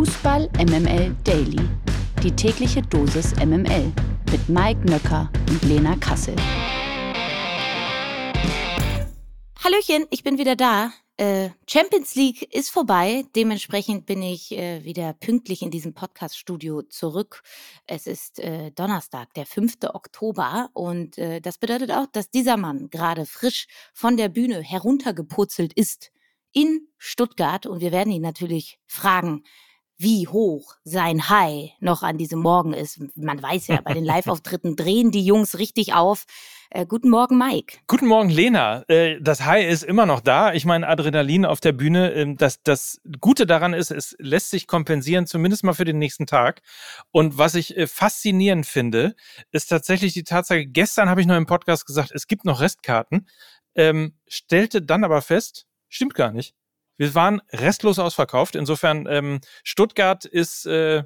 Fußball MML Daily. Die tägliche Dosis MML mit Mike Nöcker und Lena Kassel. Hallöchen, ich bin wieder da. Äh, Champions League ist vorbei. Dementsprechend bin ich äh, wieder pünktlich in diesem Podcast-Studio zurück. Es ist äh, Donnerstag, der 5. Oktober. Und äh, das bedeutet auch, dass dieser Mann gerade frisch von der Bühne heruntergepurzelt ist in Stuttgart. Und wir werden ihn natürlich fragen, wie hoch sein High noch an diesem Morgen ist. Man weiß ja, bei den Live-Auftritten drehen die Jungs richtig auf. Äh, guten Morgen, Mike. Guten Morgen, Lena. Äh, das High ist immer noch da. Ich meine, Adrenalin auf der Bühne. Äh, das, das Gute daran ist, es lässt sich kompensieren, zumindest mal für den nächsten Tag. Und was ich äh, faszinierend finde, ist tatsächlich die Tatsache, gestern habe ich noch im Podcast gesagt, es gibt noch Restkarten, ähm, stellte dann aber fest, stimmt gar nicht. Wir waren restlos ausverkauft. Insofern, ähm, Stuttgart ist äh,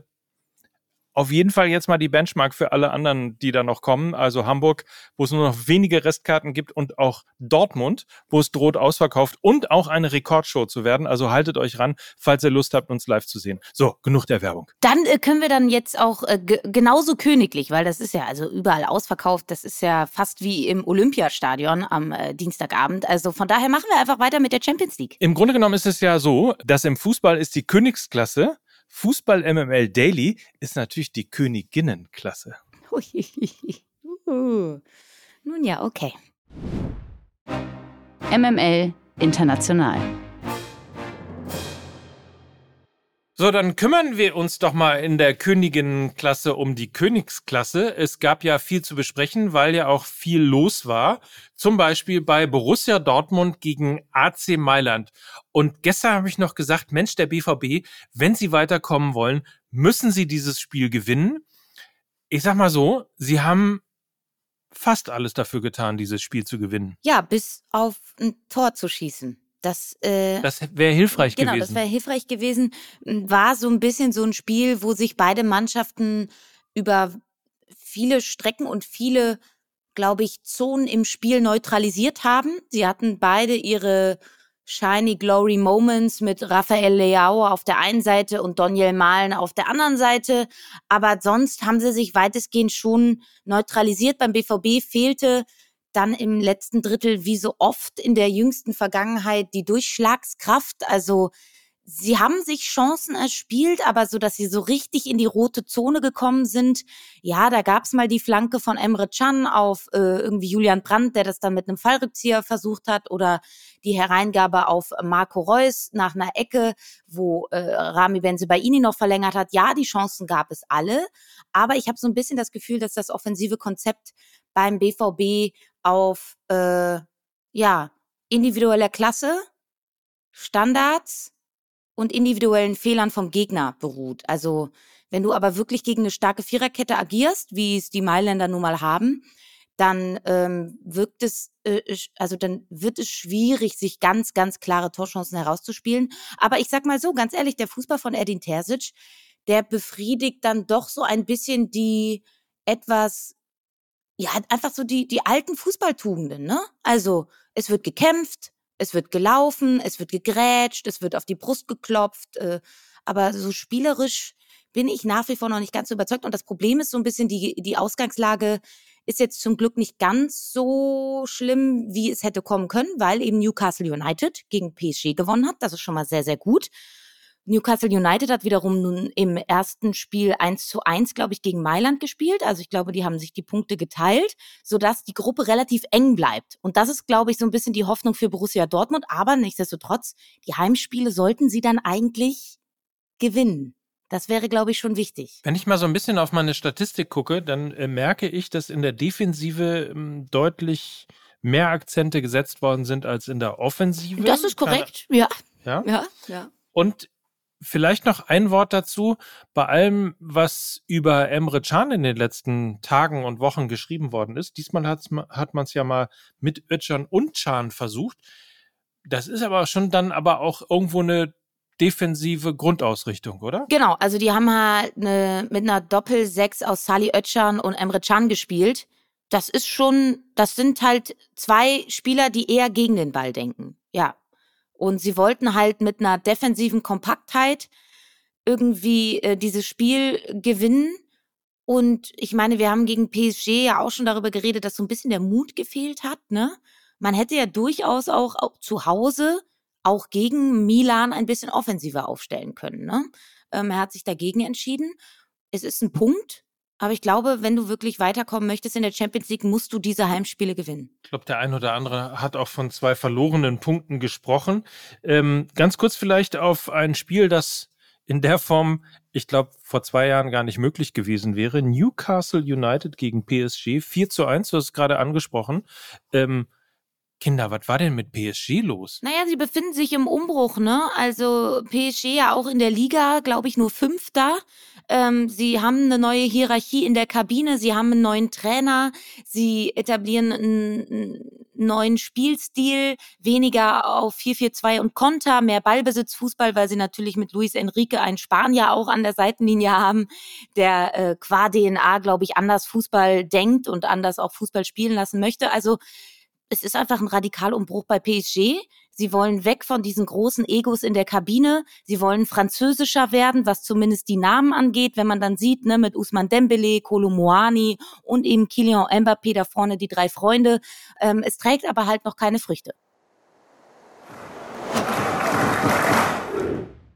auf jeden Fall jetzt mal die Benchmark für alle anderen, die da noch kommen. Also Hamburg, wo es nur noch wenige Restkarten gibt und auch Dortmund, wo es droht ausverkauft und auch eine Rekordshow zu werden. Also haltet euch ran, falls ihr Lust habt, uns live zu sehen. So, genug der Werbung. Dann äh, können wir dann jetzt auch äh, genauso königlich, weil das ist ja also überall ausverkauft. Das ist ja fast wie im Olympiastadion am äh, Dienstagabend. Also von daher machen wir einfach weiter mit der Champions League. Im Grunde genommen ist es ja so, dass im Fußball ist die Königsklasse Fußball MML Daily ist natürlich die Königinnenklasse. Uh, nun ja, okay. MML International. So, dann kümmern wir uns doch mal in der Königinnenklasse um die Königsklasse. Es gab ja viel zu besprechen, weil ja auch viel los war. Zum Beispiel bei Borussia Dortmund gegen AC Mailand. Und gestern habe ich noch gesagt, Mensch, der BVB, wenn sie weiterkommen wollen, müssen sie dieses Spiel gewinnen. Ich sag mal so, sie haben fast alles dafür getan, dieses Spiel zu gewinnen. Ja, bis auf ein Tor zu schießen. Das, äh, das wäre hilfreich genau, gewesen. Genau, das wäre hilfreich gewesen. War so ein bisschen so ein Spiel, wo sich beide Mannschaften über viele Strecken und viele, glaube ich, Zonen im Spiel neutralisiert haben. Sie hatten beide ihre Shiny Glory Moments mit Rafael Leao auf der einen Seite und Daniel Mahlen auf der anderen Seite. Aber sonst haben sie sich weitestgehend schon neutralisiert. Beim BVB fehlte dann im letzten Drittel, wie so oft in der jüngsten Vergangenheit, die Durchschlagskraft. Also sie haben sich Chancen erspielt, aber so, dass sie so richtig in die rote Zone gekommen sind. Ja, da gab's mal die Flanke von Emre Can auf äh, irgendwie Julian Brandt, der das dann mit einem Fallrückzieher versucht hat, oder die Hereingabe auf Marco Reus nach einer Ecke, wo äh, Rami Benzebaini noch verlängert hat. Ja, die Chancen gab es alle, aber ich habe so ein bisschen das Gefühl, dass das offensive Konzept beim BVB auf äh, ja individueller Klasse, Standards und individuellen Fehlern vom Gegner beruht. Also wenn du aber wirklich gegen eine starke Viererkette agierst, wie es die Mailänder nun mal haben, dann ähm, wirkt es, äh, also dann wird es schwierig, sich ganz, ganz klare Torchancen herauszuspielen. Aber ich sag mal so, ganz ehrlich, der Fußball von Edin Terzic, der befriedigt dann doch so ein bisschen die etwas ja, einfach so die, die alten Fußballtugenden, ne? Also, es wird gekämpft, es wird gelaufen, es wird gegrätscht, es wird auf die Brust geklopft, äh, aber so spielerisch bin ich nach wie vor noch nicht ganz so überzeugt. Und das Problem ist so ein bisschen, die, die Ausgangslage ist jetzt zum Glück nicht ganz so schlimm, wie es hätte kommen können, weil eben Newcastle United gegen PSG gewonnen hat. Das ist schon mal sehr, sehr gut. Newcastle United hat wiederum nun im ersten Spiel 1 zu 1, glaube ich, gegen Mailand gespielt. Also ich glaube, die haben sich die Punkte geteilt, sodass die Gruppe relativ eng bleibt. Und das ist, glaube ich, so ein bisschen die Hoffnung für Borussia Dortmund. Aber nichtsdestotrotz, die Heimspiele sollten sie dann eigentlich gewinnen. Das wäre, glaube ich, schon wichtig. Wenn ich mal so ein bisschen auf meine Statistik gucke, dann äh, merke ich, dass in der Defensive ähm, deutlich mehr Akzente gesetzt worden sind als in der Offensive. Das ist korrekt, ja. Ja? Ja, ja. Und Vielleicht noch ein Wort dazu. Bei allem, was über Emre Can in den letzten Tagen und Wochen geschrieben worden ist, diesmal hat man es ja mal mit Özcan und Can versucht. Das ist aber schon dann aber auch irgendwo eine defensive Grundausrichtung, oder? Genau, also die haben halt eine, mit einer Doppel-Sechs aus Sali Özcan und Emre Can gespielt. Das ist schon, das sind halt zwei Spieler, die eher gegen den Ball denken. Ja, und sie wollten halt mit einer defensiven Kompaktheit irgendwie äh, dieses Spiel gewinnen. Und ich meine, wir haben gegen PSG ja auch schon darüber geredet, dass so ein bisschen der Mut gefehlt hat, ne? Man hätte ja durchaus auch, auch zu Hause auch gegen Milan ein bisschen offensiver aufstellen können. Ne? Ähm, er hat sich dagegen entschieden. Es ist ein Punkt, aber ich glaube, wenn du wirklich weiterkommen möchtest in der Champions League, musst du diese Heimspiele gewinnen. Ich glaube, der ein oder andere hat auch von zwei verlorenen Punkten gesprochen. Ähm, ganz kurz vielleicht auf ein Spiel, das in der Form, ich glaube, vor zwei Jahren gar nicht möglich gewesen wäre. Newcastle United gegen PSG, 4 zu 1, du hast es gerade angesprochen. Ähm, Kinder, was war denn mit PSG los? Naja, sie befinden sich im Umbruch, ne? Also PSG ja auch in der Liga, glaube ich, nur Fünfter. Ähm, sie haben eine neue Hierarchie in der Kabine, sie haben einen neuen Trainer, sie etablieren einen neuen Spielstil, weniger auf 4-4-2 und Konter, mehr Ballbesitz, Fußball, weil sie natürlich mit Luis Enrique einen Spanier auch an der Seitenlinie haben, der äh, qua DNA, glaube ich, anders Fußball denkt und anders auch Fußball spielen lassen möchte. Also es ist einfach ein Radikalumbruch bei PSG. Sie wollen weg von diesen großen Egos in der Kabine. Sie wollen französischer werden, was zumindest die Namen angeht. Wenn man dann sieht, ne, mit Usman Dembele, Kolomoani und eben Kylian Mbappé da vorne die drei Freunde. Ähm, es trägt aber halt noch keine Früchte.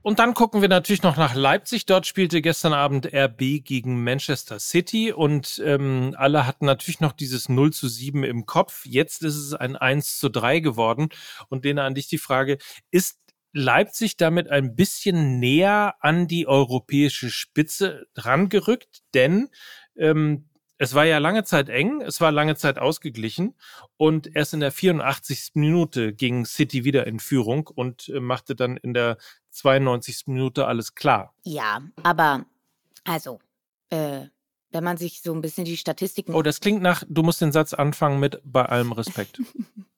Und dann gucken wir natürlich noch nach Leipzig. Dort spielte gestern Abend RB gegen Manchester City und ähm, alle hatten natürlich noch dieses 0 zu 7 im Kopf. Jetzt ist es ein 1 zu 3 geworden. Und denen an dich die Frage, ist Leipzig damit ein bisschen näher an die europäische Spitze rangerückt? Denn ähm, es war ja lange Zeit eng, es war lange Zeit ausgeglichen und erst in der 84. Minute ging City wieder in Führung und äh, machte dann in der 92. Minute alles klar. Ja, aber also, äh, wenn man sich so ein bisschen die Statistiken. Oh, das klingt nach, du musst den Satz anfangen mit bei allem Respekt.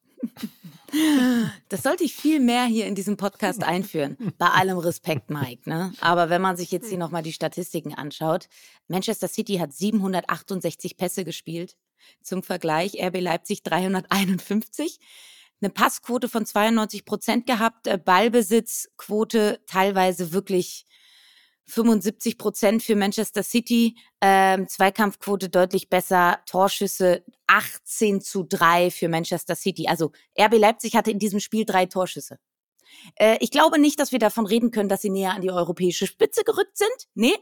Das sollte ich viel mehr hier in diesem Podcast einführen. Bei allem Respekt, Mike. Ne? Aber wenn man sich jetzt hier nochmal die Statistiken anschaut, Manchester City hat 768 Pässe gespielt. Zum Vergleich RB Leipzig 351. Eine Passquote von 92 Prozent gehabt, äh, Ballbesitzquote teilweise wirklich 75 Prozent für Manchester City, ähm, Zweikampfquote deutlich besser, Torschüsse 18 zu 3 für Manchester City. Also RB Leipzig hatte in diesem Spiel drei Torschüsse. Äh, ich glaube nicht, dass wir davon reden können, dass sie näher an die europäische Spitze gerückt sind. Nee,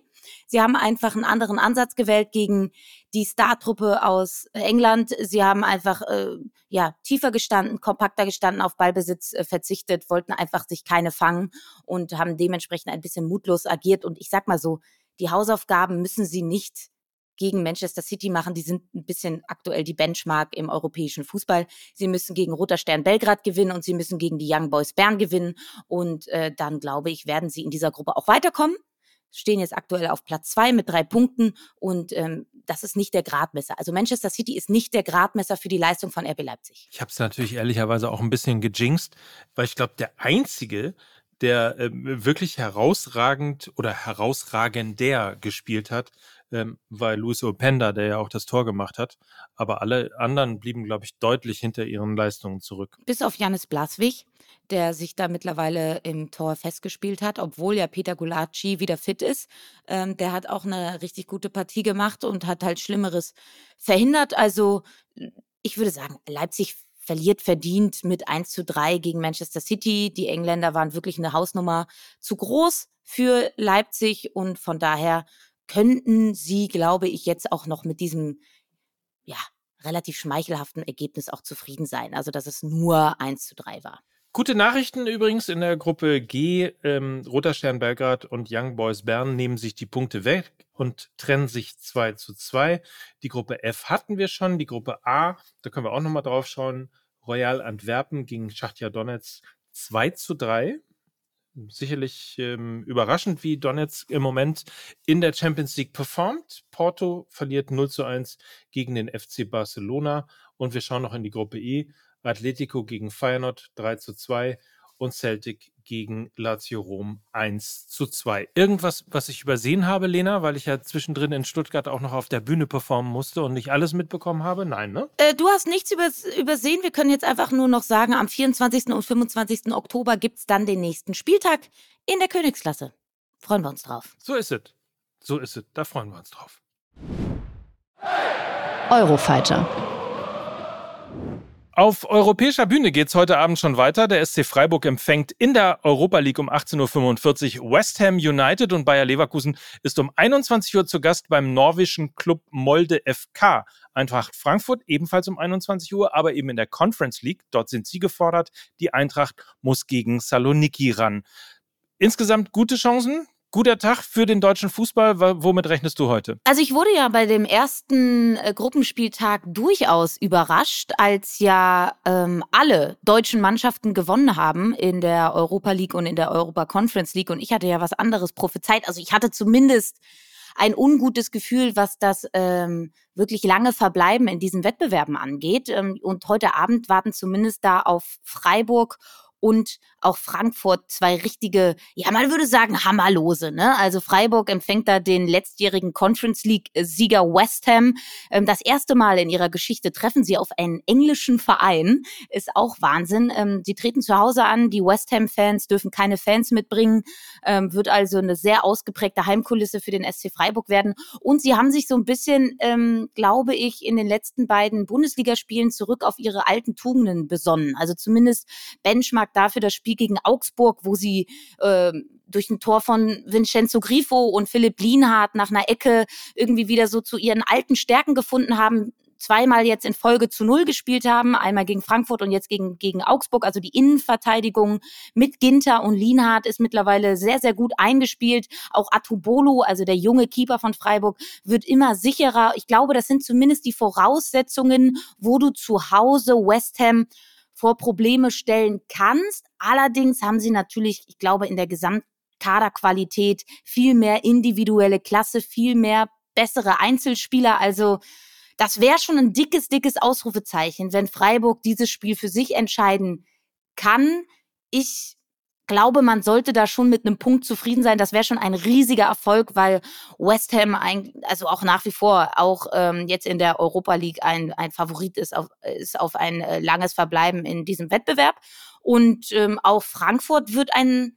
sie haben einfach einen anderen Ansatz gewählt gegen die Startruppe aus England. Sie haben einfach äh, ja tiefer gestanden, kompakter gestanden, auf Ballbesitz äh, verzichtet, wollten einfach sich keine fangen und haben dementsprechend ein bisschen mutlos agiert. Und ich sag mal so, die Hausaufgaben müssen sie nicht gegen Manchester City machen. Die sind ein bisschen aktuell die Benchmark im europäischen Fußball. Sie müssen gegen Roter Stern Belgrad gewinnen und sie müssen gegen die Young Boys Bern gewinnen. Und äh, dann, glaube ich, werden sie in dieser Gruppe auch weiterkommen. Stehen jetzt aktuell auf Platz zwei mit drei Punkten und ähm, das ist nicht der Gradmesser. Also Manchester City ist nicht der Gradmesser für die Leistung von RB Leipzig. Ich habe es natürlich ehrlicherweise auch ein bisschen gejinxt, weil ich glaube, der einzige, der äh, wirklich herausragend oder herausragender gespielt hat, ähm, war Luis Openda, der ja auch das Tor gemacht hat. Aber alle anderen blieben, glaube ich, deutlich hinter ihren Leistungen zurück. Bis auf Janis Blaswig, der sich da mittlerweile im Tor festgespielt hat, obwohl ja Peter Gulacsi wieder fit ist. Ähm, der hat auch eine richtig gute Partie gemacht und hat halt Schlimmeres verhindert. Also ich würde sagen, Leipzig verliert verdient mit 1 zu 3 gegen Manchester City. Die Engländer waren wirklich eine Hausnummer zu groß für Leipzig und von daher könnten sie, glaube ich, jetzt auch noch mit diesem, ja, relativ schmeichelhaften Ergebnis auch zufrieden sein. Also, dass es nur 1 zu 3 war. Gute Nachrichten übrigens in der Gruppe G. Ähm, Roter Stern Belgrad und Young Boys Bern nehmen sich die Punkte weg und trennen sich 2 zu 2. Die Gruppe F hatten wir schon. Die Gruppe A, da können wir auch nochmal drauf schauen. Royal Antwerpen gegen Schachtja Donetsk 2 zu 3 sicherlich ähm, überraschend, wie Donetsk im Moment in der Champions League performt. Porto verliert 0 zu 1 gegen den FC Barcelona und wir schauen noch in die Gruppe E. Atletico gegen Feyenoord 3 zu 2 und Celtic gegen Lazio Rom 1 zu 2. Irgendwas, was ich übersehen habe, Lena, weil ich ja zwischendrin in Stuttgart auch noch auf der Bühne performen musste und nicht alles mitbekommen habe? Nein, ne? Äh, du hast nichts übersehen. Wir können jetzt einfach nur noch sagen, am 24. und 25. Oktober gibt es dann den nächsten Spieltag in der Königsklasse. freuen wir uns drauf. So ist es. So ist es. Da freuen wir uns drauf. Eurofighter. Auf europäischer Bühne geht es heute Abend schon weiter. Der SC Freiburg empfängt in der Europa League um 18.45 Uhr West Ham United und Bayer Leverkusen ist um 21 Uhr zu Gast beim norwegischen Club Molde FK. Eintracht Frankfurt ebenfalls um 21 Uhr, aber eben in der Conference League. Dort sind sie gefordert. Die Eintracht muss gegen Saloniki ran. Insgesamt gute Chancen Guter Tag für den deutschen Fußball. Womit rechnest du heute? Also ich wurde ja bei dem ersten äh, Gruppenspieltag durchaus überrascht, als ja ähm, alle deutschen Mannschaften gewonnen haben in der Europa League und in der Europa Conference League. Und ich hatte ja was anderes prophezeit. Also ich hatte zumindest ein ungutes Gefühl, was das ähm, wirklich lange Verbleiben in diesen Wettbewerben angeht. Ähm, und heute Abend warten zumindest da auf Freiburg und auch Frankfurt zwei richtige, ja, man würde sagen, Hammerlose. Ne? Also Freiburg empfängt da den letztjährigen Conference League-Sieger West Ham. Ähm, das erste Mal in ihrer Geschichte treffen sie auf einen englischen Verein. Ist auch Wahnsinn. Ähm, sie treten zu Hause an. Die West Ham-Fans dürfen keine Fans mitbringen. Ähm, wird also eine sehr ausgeprägte Heimkulisse für den SC Freiburg werden. Und sie haben sich so ein bisschen, glaube ich, in den letzten beiden Bundesligaspielen zurück auf ihre alten Tugenden besonnen. Also zumindest Benchmark dafür das Spiel Spiel gegen Augsburg, wo sie äh, durch ein Tor von Vincenzo Grifo und Philipp Lienhardt nach einer Ecke irgendwie wieder so zu ihren alten Stärken gefunden haben, zweimal jetzt in Folge zu Null gespielt haben, einmal gegen Frankfurt und jetzt gegen, gegen Augsburg. Also die Innenverteidigung mit Ginter und Lienhardt ist mittlerweile sehr, sehr gut eingespielt. Auch Atubolo, also der junge Keeper von Freiburg, wird immer sicherer. Ich glaube, das sind zumindest die Voraussetzungen, wo du zu Hause West Ham vor Probleme stellen kannst. Allerdings haben sie natürlich, ich glaube, in der Gesamtkaderqualität viel mehr individuelle Klasse, viel mehr bessere Einzelspieler. Also das wäre schon ein dickes, dickes Ausrufezeichen, wenn Freiburg dieses Spiel für sich entscheiden kann. Ich glaube, man sollte da schon mit einem Punkt zufrieden sein. Das wäre schon ein riesiger Erfolg, weil West Ham ein, also auch nach wie vor auch ähm, jetzt in der Europa League ein, ein Favorit ist auf, ist auf ein äh, langes Verbleiben in diesem Wettbewerb. Und ähm, auch Frankfurt wird ein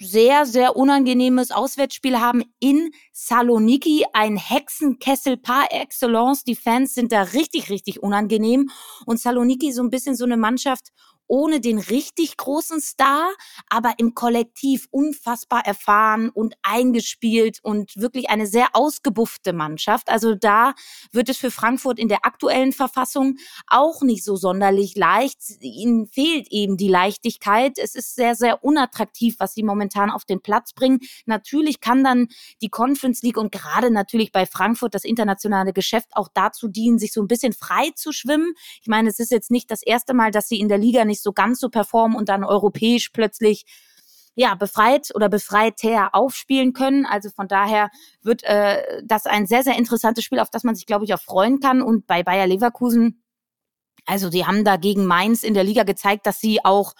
sehr, sehr unangenehmes Auswärtsspiel haben in Saloniki, ein Hexenkessel par excellence. Die Fans sind da richtig, richtig unangenehm. Und Saloniki so ein bisschen so eine Mannschaft, ohne den richtig großen Star, aber im Kollektiv unfassbar erfahren und eingespielt und wirklich eine sehr ausgebuffte Mannschaft. Also da wird es für Frankfurt in der aktuellen Verfassung auch nicht so sonderlich leicht. Ihnen fehlt eben die Leichtigkeit. Es ist sehr, sehr unattraktiv, was sie momentan auf den Platz bringen. Natürlich kann dann die Conference League und gerade natürlich bei Frankfurt das internationale Geschäft auch dazu dienen, sich so ein bisschen frei zu schwimmen. Ich meine, es ist jetzt nicht das erste Mal, dass sie in der Liga nicht nicht so ganz so performen und dann europäisch plötzlich ja, befreit oder befreiter aufspielen können. Also von daher wird äh, das ein sehr, sehr interessantes Spiel, auf das man sich, glaube ich, auch freuen kann. Und bei Bayer Leverkusen, also sie haben da gegen Mainz in der Liga gezeigt, dass sie auch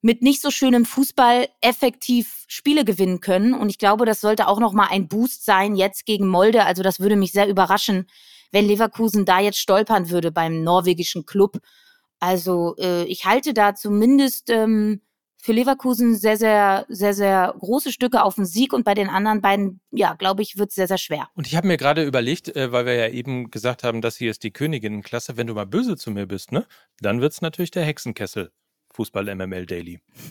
mit nicht so schönem Fußball effektiv Spiele gewinnen können. Und ich glaube, das sollte auch nochmal ein Boost sein jetzt gegen Molde. Also das würde mich sehr überraschen, wenn Leverkusen da jetzt stolpern würde beim norwegischen Club. Also äh, ich halte da zumindest ähm, für Leverkusen sehr, sehr, sehr, sehr große Stücke auf den Sieg und bei den anderen beiden, ja, glaube ich, wird es sehr, sehr schwer. Und ich habe mir gerade überlegt, äh, weil wir ja eben gesagt haben, das hier ist die Königinnenklasse, wenn du mal böse zu mir bist, ne, dann wird es natürlich der Hexenkessel. Fußball MML Daily.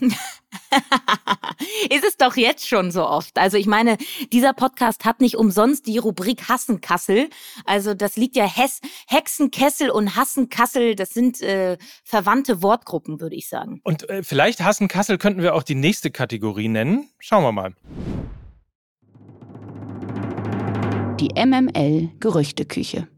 ist es doch jetzt schon so oft. Also ich meine, dieser Podcast hat nicht umsonst die Rubrik Hassenkassel. Also das liegt ja Hess, Hexenkessel und Hassenkassel, das sind äh, verwandte Wortgruppen, würde ich sagen. Und äh, vielleicht Hassenkassel könnten wir auch die nächste Kategorie nennen. Schauen wir mal. Die MML Gerüchteküche.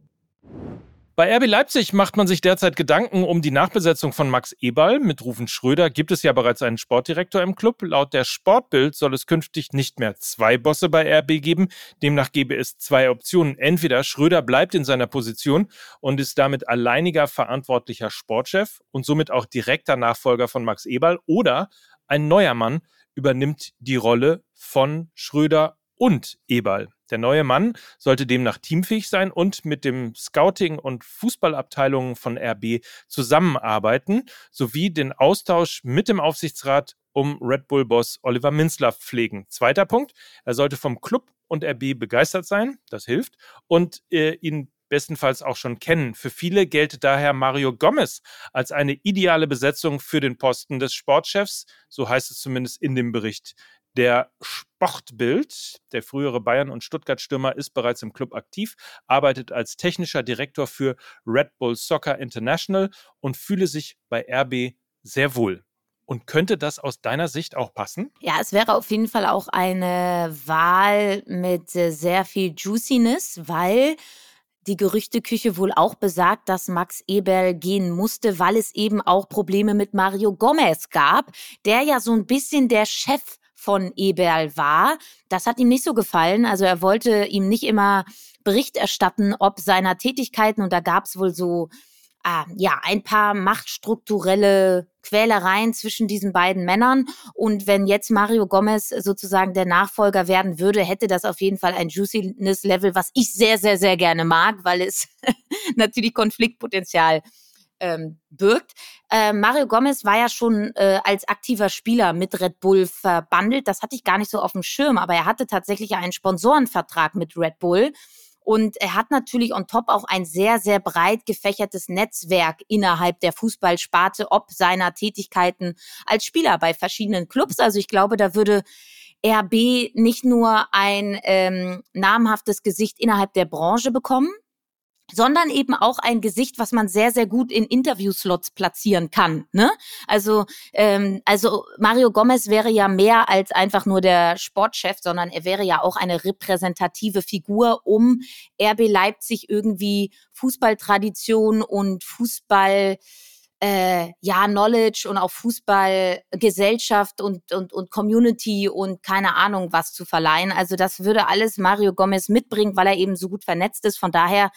Bei RB Leipzig macht man sich derzeit Gedanken um die Nachbesetzung von Max Eberl. Mit Rufen Schröder gibt es ja bereits einen Sportdirektor im Club. Laut der Sportbild soll es künftig nicht mehr zwei Bosse bei RB geben. Demnach gäbe es zwei Optionen. Entweder Schröder bleibt in seiner Position und ist damit alleiniger verantwortlicher Sportchef und somit auch direkter Nachfolger von Max Eberl oder ein neuer Mann übernimmt die Rolle von Schröder und Eberl. Der neue Mann sollte demnach teamfähig sein und mit dem Scouting- und Fußballabteilungen von RB zusammenarbeiten, sowie den Austausch mit dem Aufsichtsrat um Red Bull-Boss Oliver Minzlaff pflegen. Zweiter Punkt, er sollte vom Club und RB begeistert sein, das hilft, und äh, ihn bestenfalls auch schon kennen. Für viele gelte daher Mario Gomez als eine ideale Besetzung für den Posten des Sportchefs, so heißt es zumindest in dem Bericht. Der Sportbild, der frühere Bayern- und Stuttgart-Stürmer, ist bereits im Club aktiv, arbeitet als technischer Direktor für Red Bull Soccer International und fühle sich bei RB sehr wohl. Und könnte das aus deiner Sicht auch passen? Ja, es wäre auf jeden Fall auch eine Wahl mit äh, sehr viel Juiciness, weil die Gerüchteküche wohl auch besagt, dass Max Eberl gehen musste, weil es eben auch Probleme mit Mario Gomez gab, der ja so ein bisschen der Chef von Eberl war. Das hat ihm nicht so gefallen. Also er wollte ihm nicht immer Bericht erstatten, ob seiner Tätigkeiten. Und da gab es wohl so ah, ja, ein paar machtstrukturelle Quälereien zwischen diesen beiden Männern. Und wenn jetzt Mario Gomez sozusagen der Nachfolger werden würde, hätte das auf jeden Fall ein Juiciness-Level, was ich sehr, sehr, sehr gerne mag, weil es natürlich Konfliktpotenzial ähm, birgt. Äh, Mario Gomez war ja schon äh, als aktiver Spieler mit Red Bull verbandelt. Das hatte ich gar nicht so auf dem Schirm, aber er hatte tatsächlich einen Sponsorenvertrag mit Red Bull. Und er hat natürlich on top auch ein sehr, sehr breit gefächertes Netzwerk innerhalb der Fußballsparte, ob seiner Tätigkeiten als Spieler bei verschiedenen Clubs. Also ich glaube, da würde RB nicht nur ein ähm, namhaftes Gesicht innerhalb der Branche bekommen, sondern eben auch ein Gesicht, was man sehr, sehr gut in Interviewslots platzieren kann. Ne? Also, ähm, also Mario Gomez wäre ja mehr als einfach nur der Sportchef, sondern er wäre ja auch eine repräsentative Figur, um RB Leipzig irgendwie Fußballtradition und Fußball äh, ja, Knowledge und auch Fußballgesellschaft und, und, und Community und keine Ahnung was zu verleihen. Also das würde alles Mario Gomez mitbringen, weil er eben so gut vernetzt ist. Von daher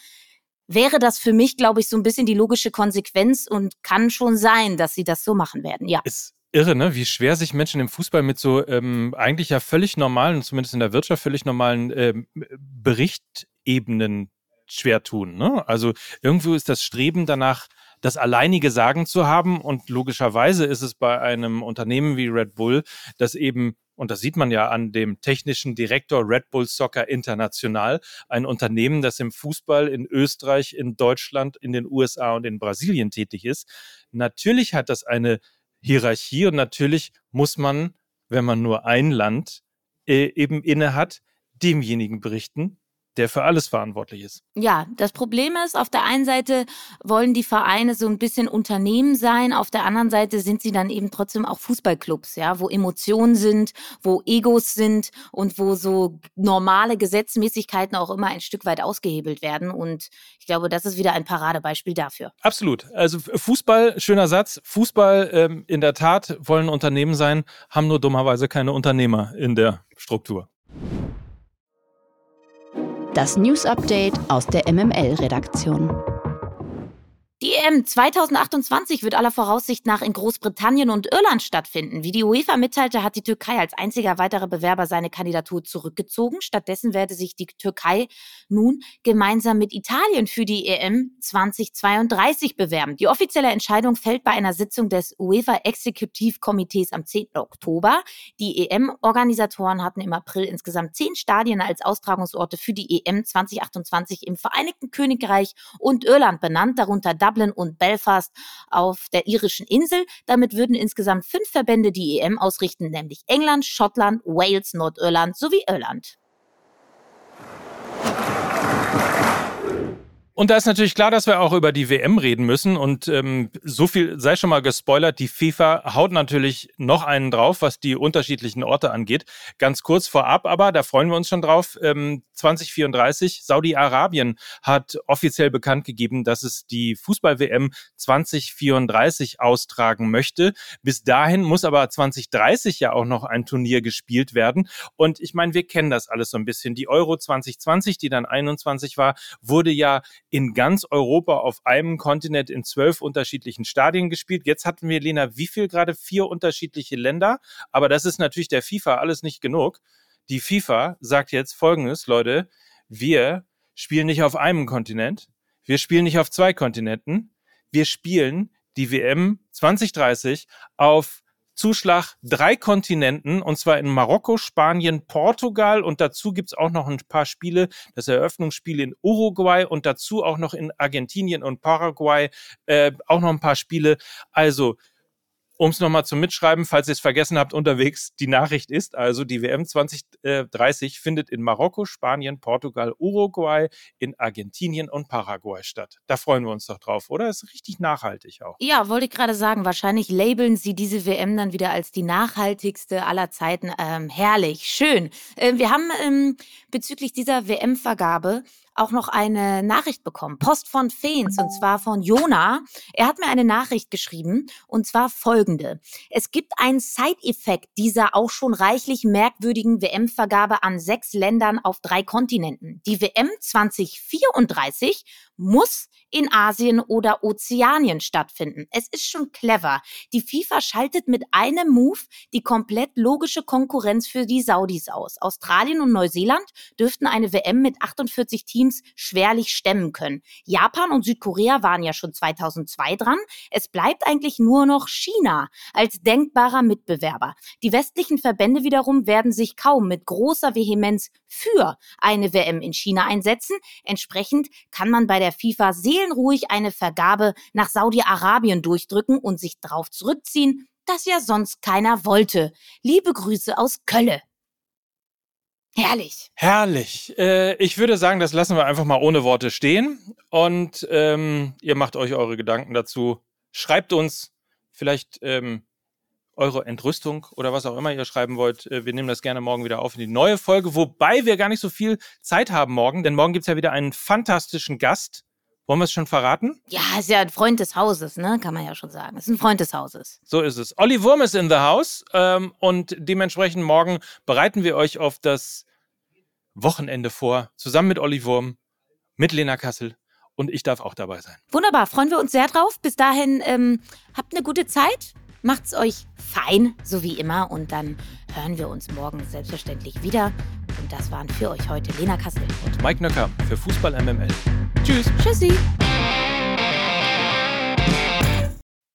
wäre das für mich, glaube ich, so ein bisschen die logische Konsequenz und kann schon sein, dass sie das so machen werden, ja. Ist irre, ne? wie schwer sich Menschen im Fußball mit so ähm, eigentlich ja völlig normalen, zumindest in der Wirtschaft völlig normalen ähm, Berichtebenen schwer tun. Ne? Also irgendwo ist das Streben danach, das alleinige Sagen zu haben und logischerweise ist es bei einem Unternehmen wie Red Bull, das eben und das sieht man ja an dem technischen Direktor Red Bull Soccer International, ein Unternehmen, das im Fußball in Österreich, in Deutschland, in den USA und in Brasilien tätig ist. Natürlich hat das eine Hierarchie und natürlich muss man, wenn man nur ein Land äh, eben inne hat, demjenigen berichten, der für alles verantwortlich ist. Ja, das Problem ist, auf der einen Seite wollen die Vereine so ein bisschen Unternehmen sein, auf der anderen Seite sind sie dann eben trotzdem auch Fußballclubs, ja, wo Emotionen sind, wo Egos sind und wo so normale Gesetzmäßigkeiten auch immer ein Stück weit ausgehebelt werden. Und ich glaube, das ist wieder ein Paradebeispiel dafür. Absolut. Also Fußball, schöner Satz. Fußball ähm, in der Tat wollen Unternehmen sein, haben nur dummerweise keine Unternehmer in der Struktur. Das News Update aus der MML-Redaktion. Die EM 2028 wird aller Voraussicht nach in Großbritannien und Irland stattfinden. Wie die UEFA mitteilte, hat die Türkei als einziger weiterer Bewerber seine Kandidatur zurückgezogen. Stattdessen werde sich die Türkei nun gemeinsam mit Italien für die EM 2032 bewerben. Die offizielle Entscheidung fällt bei einer Sitzung des UEFA Exekutivkomitees am 10. Oktober. Die EM-Organisatoren hatten im April insgesamt zehn Stadien als Austragungsorte für die EM 2028 im Vereinigten Königreich und Irland benannt, darunter Dublin und Belfast auf der irischen Insel. Damit würden insgesamt fünf Verbände die EM ausrichten, nämlich England, Schottland, Wales, Nordirland sowie Irland. Und da ist natürlich klar, dass wir auch über die WM reden müssen. Und ähm, so viel sei schon mal gespoilert. Die FIFA haut natürlich noch einen drauf, was die unterschiedlichen Orte angeht. Ganz kurz vorab, aber da freuen wir uns schon drauf. Ähm, 2034, Saudi-Arabien hat offiziell bekannt gegeben, dass es die Fußball-WM 2034 austragen möchte. Bis dahin muss aber 2030 ja auch noch ein Turnier gespielt werden. Und ich meine, wir kennen das alles so ein bisschen. Die Euro 2020, die dann 21 war, wurde ja in ganz Europa auf einem Kontinent in zwölf unterschiedlichen Stadien gespielt. Jetzt hatten wir, Lena, wie viel gerade? Vier unterschiedliche Länder. Aber das ist natürlich der FIFA alles nicht genug. Die FIFA sagt jetzt Folgendes, Leute, wir spielen nicht auf einem Kontinent, wir spielen nicht auf zwei Kontinenten, wir spielen die WM 2030 auf Zuschlag drei Kontinenten, und zwar in Marokko, Spanien, Portugal und dazu gibt's auch noch ein paar Spiele, das Eröffnungsspiel in Uruguay und dazu auch noch in Argentinien und Paraguay, äh, auch noch ein paar Spiele. Also um es nochmal zum Mitschreiben, falls ihr es vergessen habt, unterwegs, die Nachricht ist also, die WM 2030 findet in Marokko, Spanien, Portugal, Uruguay, in Argentinien und Paraguay statt. Da freuen wir uns doch drauf, oder? Ist richtig nachhaltig auch. Ja, wollte ich gerade sagen, wahrscheinlich labeln sie diese WM dann wieder als die nachhaltigste aller Zeiten. Ähm, herrlich, schön. Äh, wir haben ähm, bezüglich dieser WM-Vergabe auch noch eine Nachricht bekommen. Post von Feens und zwar von Jona. Er hat mir eine Nachricht geschrieben und zwar folgende. Es gibt einen Side-Effekt dieser auch schon reichlich merkwürdigen WM-Vergabe an sechs Ländern auf drei Kontinenten. Die WM 2034 muss in Asien oder Ozeanien stattfinden. Es ist schon clever. Die FIFA schaltet mit einem Move die komplett logische Konkurrenz für die Saudis aus. Australien und Neuseeland dürften eine WM mit 48 Teams schwerlich stemmen können. Japan und Südkorea waren ja schon 2002 dran. Es bleibt eigentlich nur noch China als denkbarer Mitbewerber. Die westlichen Verbände wiederum werden sich kaum mit großer Vehemenz für eine WM in China einsetzen. Entsprechend kann man bei der FIFA seelenruhig eine Vergabe nach Saudi-Arabien durchdrücken und sich drauf zurückziehen, das ja sonst keiner wollte. Liebe Grüße aus Kölle. Herrlich. Herrlich. Äh, ich würde sagen, das lassen wir einfach mal ohne Worte stehen. Und ähm, ihr macht euch eure Gedanken dazu. Schreibt uns vielleicht ähm, eure Entrüstung oder was auch immer ihr schreiben wollt. Äh, wir nehmen das gerne morgen wieder auf in die neue Folge, wobei wir gar nicht so viel Zeit haben morgen, denn morgen gibt's ja wieder einen fantastischen Gast. Wollen wir es schon verraten? Ja, ist ja ein Freund des Hauses, ne? Kann man ja schon sagen. Ist ein Freund des Hauses. So ist es. Olli Wurm ist in the house ähm, und dementsprechend morgen bereiten wir euch auf das Wochenende vor, zusammen mit Olli Wurm, mit Lena Kassel und ich darf auch dabei sein. Wunderbar, freuen wir uns sehr drauf. Bis dahin ähm, habt eine gute Zeit, macht's euch fein, so wie immer, und dann hören wir uns morgen selbstverständlich wieder. Und das waren für euch heute Lena Kassel und Mike Nöcker für Fußball MML. Tschüss. Tschüssi.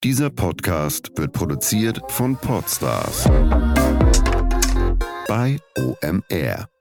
Dieser Podcast wird produziert von Podstars bei OMR.